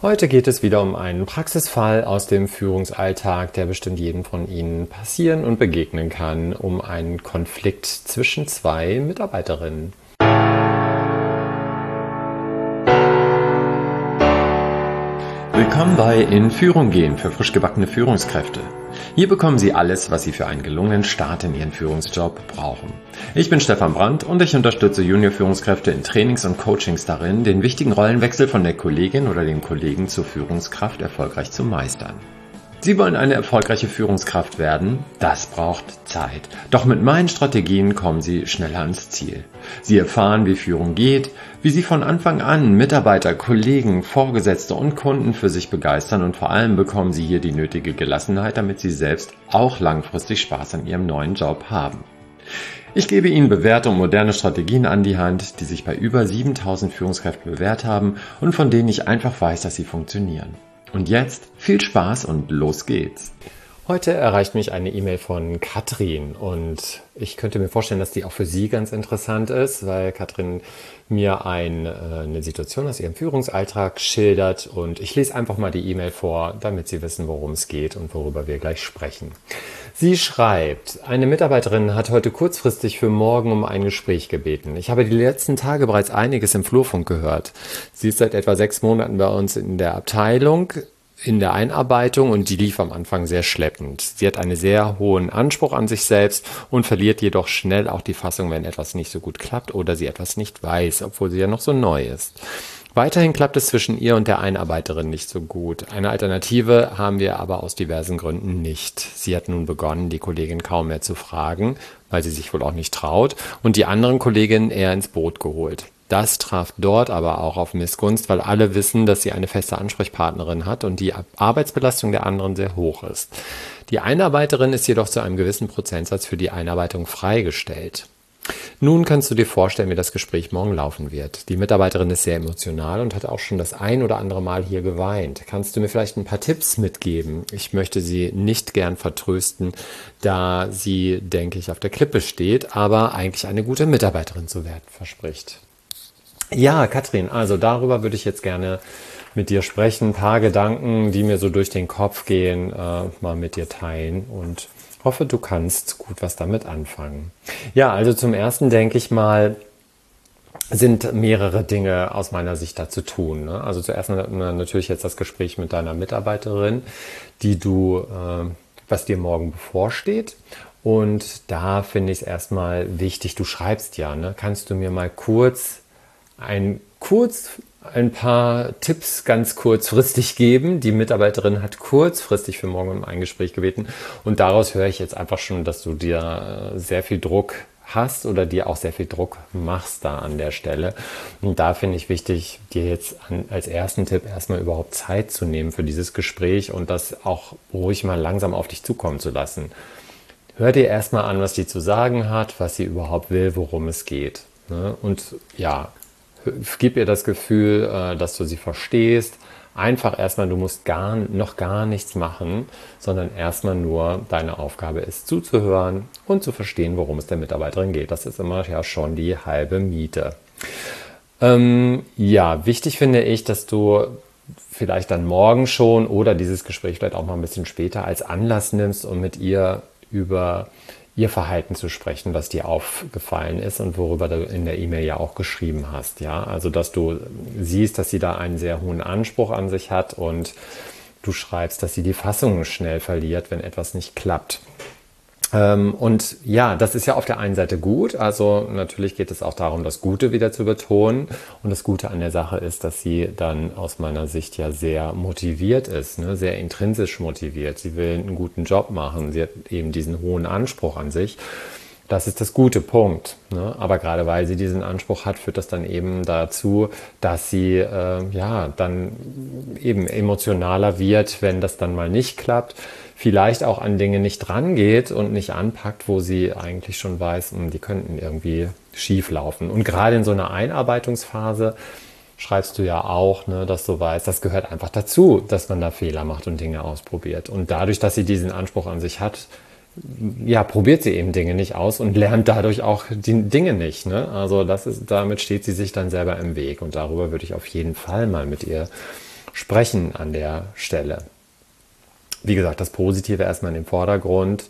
Heute geht es wieder um einen Praxisfall aus dem Führungsalltag, der bestimmt jedem von Ihnen passieren und begegnen kann, um einen Konflikt zwischen zwei Mitarbeiterinnen. Willkommen bei In Führung gehen für frisch gebackene Führungskräfte. Hier bekommen Sie alles, was Sie für einen gelungenen Start in Ihren Führungsjob brauchen. Ich bin Stefan Brandt und ich unterstütze Junior-Führungskräfte in Trainings und Coachings darin, den wichtigen Rollenwechsel von der Kollegin oder dem Kollegen zur Führungskraft erfolgreich zu meistern. Sie wollen eine erfolgreiche Führungskraft werden? Das braucht Zeit. Doch mit meinen Strategien kommen Sie schneller ans Ziel. Sie erfahren, wie Führung geht, wie Sie von Anfang an Mitarbeiter, Kollegen, Vorgesetzte und Kunden für sich begeistern und vor allem bekommen Sie hier die nötige Gelassenheit, damit Sie selbst auch langfristig Spaß an Ihrem neuen Job haben. Ich gebe Ihnen bewährte und moderne Strategien an die Hand, die sich bei über 7000 Führungskräften bewährt haben und von denen ich einfach weiß, dass sie funktionieren. Und jetzt viel Spaß und los geht's. Heute erreicht mich eine E-Mail von Katrin und ich könnte mir vorstellen, dass die auch für Sie ganz interessant ist, weil Katrin mir ein, äh, eine Situation aus ihrem Führungsalltag schildert und ich lese einfach mal die E-Mail vor, damit Sie wissen, worum es geht und worüber wir gleich sprechen. Sie schreibt, eine Mitarbeiterin hat heute kurzfristig für morgen um ein Gespräch gebeten. Ich habe die letzten Tage bereits einiges im Flurfunk gehört. Sie ist seit etwa sechs Monaten bei uns in der Abteilung in der Einarbeitung und die lief am Anfang sehr schleppend. Sie hat einen sehr hohen Anspruch an sich selbst und verliert jedoch schnell auch die Fassung, wenn etwas nicht so gut klappt oder sie etwas nicht weiß, obwohl sie ja noch so neu ist. Weiterhin klappt es zwischen ihr und der Einarbeiterin nicht so gut. Eine Alternative haben wir aber aus diversen Gründen nicht. Sie hat nun begonnen, die Kollegin kaum mehr zu fragen, weil sie sich wohl auch nicht traut, und die anderen Kolleginnen eher ins Boot geholt. Das traf dort aber auch auf Missgunst, weil alle wissen, dass sie eine feste Ansprechpartnerin hat und die Arbeitsbelastung der anderen sehr hoch ist. Die Einarbeiterin ist jedoch zu einem gewissen Prozentsatz für die Einarbeitung freigestellt. Nun kannst du dir vorstellen, wie das Gespräch morgen laufen wird. Die Mitarbeiterin ist sehr emotional und hat auch schon das ein oder andere Mal hier geweint. Kannst du mir vielleicht ein paar Tipps mitgeben? Ich möchte sie nicht gern vertrösten, da sie, denke ich, auf der Klippe steht, aber eigentlich eine gute Mitarbeiterin zu werden verspricht. Ja, Katrin, also darüber würde ich jetzt gerne mit dir sprechen, ein paar Gedanken, die mir so durch den Kopf gehen, äh, mal mit dir teilen und hoffe, du kannst gut was damit anfangen. Ja, also zum ersten denke ich mal, sind mehrere Dinge aus meiner Sicht da zu tun. Ne? Also zuerst natürlich jetzt das Gespräch mit deiner Mitarbeiterin, die du, äh, was dir morgen bevorsteht. Und da finde ich es erstmal wichtig, du schreibst ja, ne? kannst du mir mal kurz ein kurz ein paar Tipps ganz kurzfristig geben. Die Mitarbeiterin hat kurzfristig für morgen um ein Gespräch gebeten und daraus höre ich jetzt einfach schon, dass du dir äh, sehr viel Druck hast oder dir auch sehr viel Druck machst da an der Stelle. Und da finde ich wichtig, dir jetzt als ersten Tipp erstmal überhaupt Zeit zu nehmen für dieses Gespräch und das auch ruhig mal langsam auf dich zukommen zu lassen. Hör dir erstmal an, was die zu sagen hat, was sie überhaupt will, worum es geht. Ne? Und ja, gib ihr das Gefühl, äh, dass du sie verstehst. Einfach erstmal, du musst gar, noch gar nichts machen, sondern erstmal nur deine Aufgabe ist zuzuhören und zu verstehen, worum es der Mitarbeiterin geht. Das ist immer ja schon die halbe Miete. Ähm, ja, wichtig finde ich, dass du vielleicht dann morgen schon oder dieses Gespräch vielleicht auch mal ein bisschen später als Anlass nimmst, um mit ihr über ihr Verhalten zu sprechen, was dir aufgefallen ist und worüber du in der E-Mail ja auch geschrieben hast. Ja, also dass du siehst, dass sie da einen sehr hohen Anspruch an sich hat und du schreibst, dass sie die Fassung schnell verliert, wenn etwas nicht klappt. Ähm, und ja, das ist ja auf der einen Seite gut. Also natürlich geht es auch darum, das Gute wieder zu betonen. Und das Gute an der Sache ist, dass sie dann aus meiner Sicht ja sehr motiviert ist, ne? sehr intrinsisch motiviert. Sie will einen guten Job machen. Sie hat eben diesen hohen Anspruch an sich. Das ist das gute Punkt. Ne? Aber gerade weil sie diesen Anspruch hat, führt das dann eben dazu, dass sie äh, ja dann eben emotionaler wird, wenn das dann mal nicht klappt vielleicht auch an Dinge nicht drangeht und nicht anpackt, wo sie eigentlich schon weiß, hm, die könnten irgendwie schief laufen. Und gerade in so einer Einarbeitungsphase schreibst du ja auch, ne, dass du weißt, das gehört einfach dazu, dass man da Fehler macht und Dinge ausprobiert. Und dadurch, dass sie diesen Anspruch an sich hat, ja, probiert sie eben Dinge nicht aus und lernt dadurch auch die Dinge nicht. Ne? Also das ist, damit steht sie sich dann selber im Weg. Und darüber würde ich auf jeden Fall mal mit ihr sprechen an der Stelle. Wie gesagt, das Positive erstmal in den Vordergrund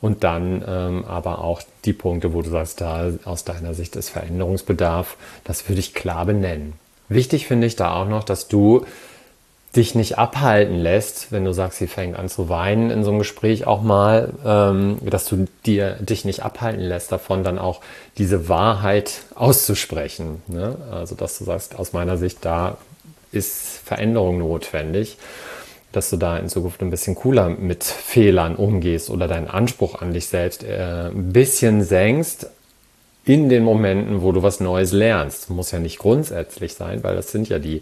und dann ähm, aber auch die Punkte, wo du sagst, da aus deiner Sicht ist Veränderungsbedarf, das würde ich klar benennen. Wichtig finde ich da auch noch, dass du dich nicht abhalten lässt, wenn du sagst, sie fängt an zu weinen in so einem Gespräch auch mal, ähm, dass du dir dich nicht abhalten lässt davon, dann auch diese Wahrheit auszusprechen. Ne? Also dass du sagst, aus meiner Sicht, da ist Veränderung notwendig, dass du da in Zukunft ein bisschen cooler mit Fehlern umgehst oder deinen Anspruch an dich selbst äh, ein bisschen senkst, in den Momenten, wo du was Neues lernst. Muss ja nicht grundsätzlich sein, weil das sind ja die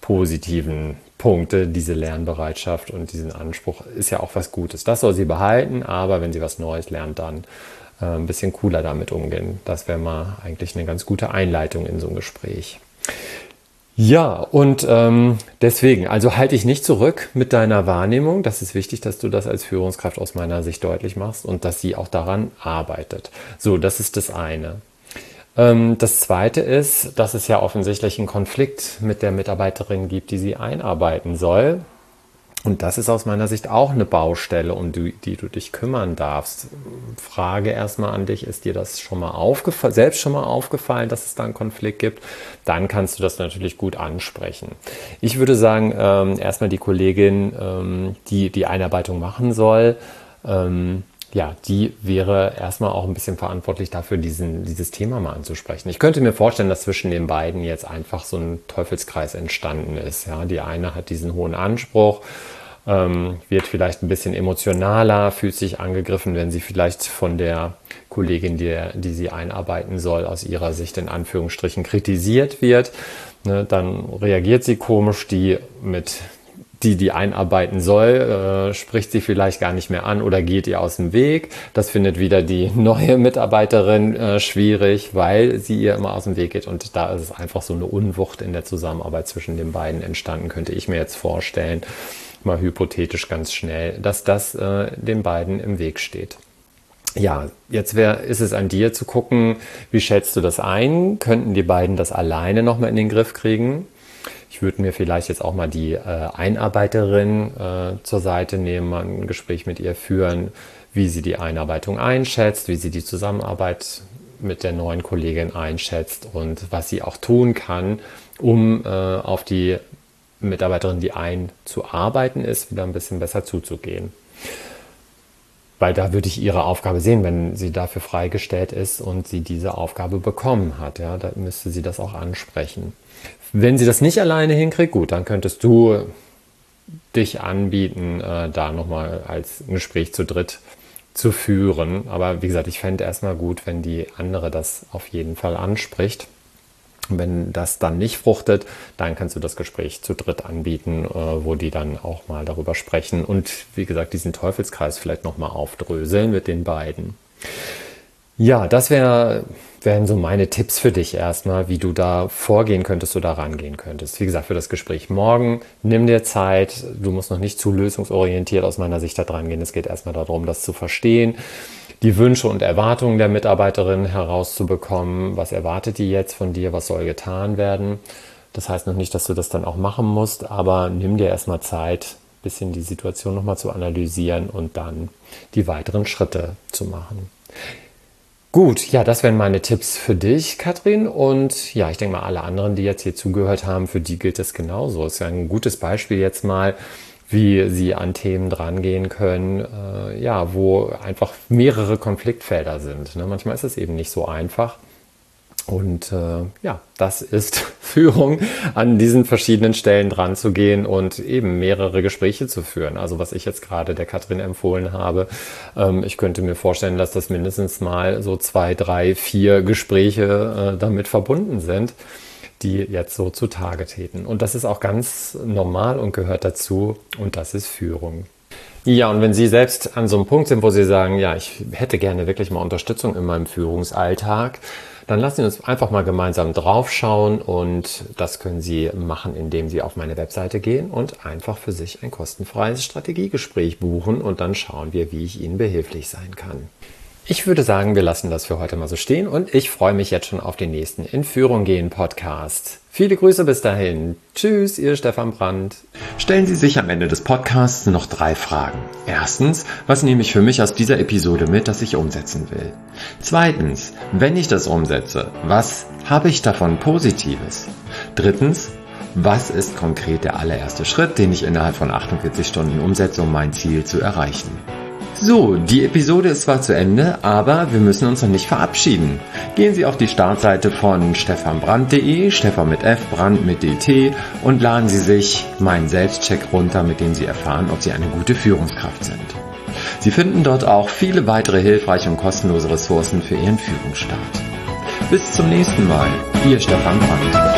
positiven Punkte, diese Lernbereitschaft und diesen Anspruch ist ja auch was Gutes. Das soll sie behalten, aber wenn sie was Neues lernt, dann äh, ein bisschen cooler damit umgehen. Das wäre mal eigentlich eine ganz gute Einleitung in so ein Gespräch. Ja, und ähm, deswegen, also halte ich nicht zurück mit deiner Wahrnehmung. Das ist wichtig, dass du das als Führungskraft aus meiner Sicht deutlich machst und dass sie auch daran arbeitet. So, das ist das eine. Ähm, das zweite ist, dass es ja offensichtlich einen Konflikt mit der Mitarbeiterin gibt, die sie einarbeiten soll. Und das ist aus meiner Sicht auch eine Baustelle, um die, die du dich kümmern darfst. Frage erstmal an dich, ist dir das schon mal aufgefallen, selbst schon mal aufgefallen, dass es da einen Konflikt gibt? Dann kannst du das natürlich gut ansprechen. Ich würde sagen, ähm, erstmal die Kollegin, ähm, die die Einarbeitung machen soll, ähm, ja, die wäre erstmal auch ein bisschen verantwortlich dafür, diesen, dieses Thema mal anzusprechen. Ich könnte mir vorstellen, dass zwischen den beiden jetzt einfach so ein Teufelskreis entstanden ist. Ja, die eine hat diesen hohen Anspruch, ähm, wird vielleicht ein bisschen emotionaler, fühlt sich angegriffen, wenn sie vielleicht von der Kollegin, die, die sie einarbeiten soll, aus ihrer Sicht in Anführungsstrichen kritisiert wird. Ne, dann reagiert sie komisch, die mit die die einarbeiten soll, äh, spricht sie vielleicht gar nicht mehr an oder geht ihr aus dem Weg. Das findet wieder die neue Mitarbeiterin äh, schwierig, weil sie ihr immer aus dem Weg geht. Und da ist es einfach so eine Unwucht in der Zusammenarbeit zwischen den beiden entstanden, könnte ich mir jetzt vorstellen, mal hypothetisch ganz schnell, dass das äh, den beiden im Weg steht. Ja, jetzt wär, ist es an dir zu gucken, wie schätzt du das ein? Könnten die beiden das alleine nochmal in den Griff kriegen? Ich würde mir vielleicht jetzt auch mal die äh, Einarbeiterin äh, zur Seite nehmen, mal ein Gespräch mit ihr führen, wie sie die Einarbeitung einschätzt, wie sie die Zusammenarbeit mit der neuen Kollegin einschätzt und was sie auch tun kann, um äh, auf die Mitarbeiterin, die einzuarbeiten ist, wieder ein bisschen besser zuzugehen. Weil da würde ich ihre Aufgabe sehen, wenn sie dafür freigestellt ist und sie diese Aufgabe bekommen hat. Ja, da müsste sie das auch ansprechen. Wenn sie das nicht alleine hinkriegt, gut, dann könntest du dich anbieten, äh, da nochmal als Gespräch zu dritt zu führen. Aber wie gesagt, ich fände erstmal gut, wenn die andere das auf jeden Fall anspricht. Wenn das dann nicht fruchtet, dann kannst du das Gespräch zu dritt anbieten, äh, wo die dann auch mal darüber sprechen und wie gesagt, diesen Teufelskreis vielleicht nochmal aufdröseln mit den beiden. Ja, das wär, wären so meine Tipps für dich erstmal, wie du da vorgehen könntest oder rangehen könntest. Wie gesagt, für das Gespräch morgen, nimm dir Zeit. Du musst noch nicht zu lösungsorientiert aus meiner Sicht da dran gehen. Es geht erstmal darum, das zu verstehen, die Wünsche und Erwartungen der Mitarbeiterin herauszubekommen. Was erwartet die jetzt von dir? Was soll getan werden? Das heißt noch nicht, dass du das dann auch machen musst, aber nimm dir erstmal Zeit, ein bisschen die Situation nochmal zu analysieren und dann die weiteren Schritte zu machen. Gut, ja, das wären meine Tipps für dich, Katrin. Und ja, ich denke mal, alle anderen, die jetzt hier zugehört haben, für die gilt es genauso. Es ist ja ein gutes Beispiel jetzt mal, wie sie an Themen drangehen können, äh, ja, wo einfach mehrere Konfliktfelder sind. Ne? Manchmal ist es eben nicht so einfach. Und äh, ja, das ist Führung, an diesen verschiedenen Stellen dran zu gehen und eben mehrere Gespräche zu führen. Also was ich jetzt gerade der Katrin empfohlen habe, ähm, ich könnte mir vorstellen, dass das mindestens mal so zwei, drei, vier Gespräche äh, damit verbunden sind, die jetzt so zutage treten. Und das ist auch ganz normal und gehört dazu und das ist Führung. Ja, und wenn Sie selbst an so einem Punkt sind, wo Sie sagen, ja, ich hätte gerne wirklich mal Unterstützung in meinem Führungsalltag, dann lassen Sie uns einfach mal gemeinsam draufschauen und das können Sie machen, indem Sie auf meine Webseite gehen und einfach für sich ein kostenfreies Strategiegespräch buchen und dann schauen wir, wie ich Ihnen behilflich sein kann. Ich würde sagen, wir lassen das für heute mal so stehen und ich freue mich jetzt schon auf den nächsten In Führung gehen Podcast. Viele Grüße bis dahin. Tschüss, ihr Stefan Brandt. Stellen Sie sich am Ende des Podcasts noch drei Fragen. Erstens, was nehme ich für mich aus dieser Episode mit, das ich umsetzen will? Zweitens, wenn ich das umsetze, was habe ich davon Positives? Drittens, was ist konkret der allererste Schritt, den ich innerhalb von 48 Stunden umsetze, um mein Ziel zu erreichen? So, die Episode ist zwar zu Ende, aber wir müssen uns noch nicht verabschieden. Gehen Sie auf die Startseite von stefanbrand.de, Stefan mit F, Brand mit DT und laden Sie sich meinen Selbstcheck runter, mit dem Sie erfahren, ob Sie eine gute Führungskraft sind. Sie finden dort auch viele weitere hilfreiche und kostenlose Ressourcen für Ihren Führungsstart. Bis zum nächsten Mal, Ihr Stefan Brandt.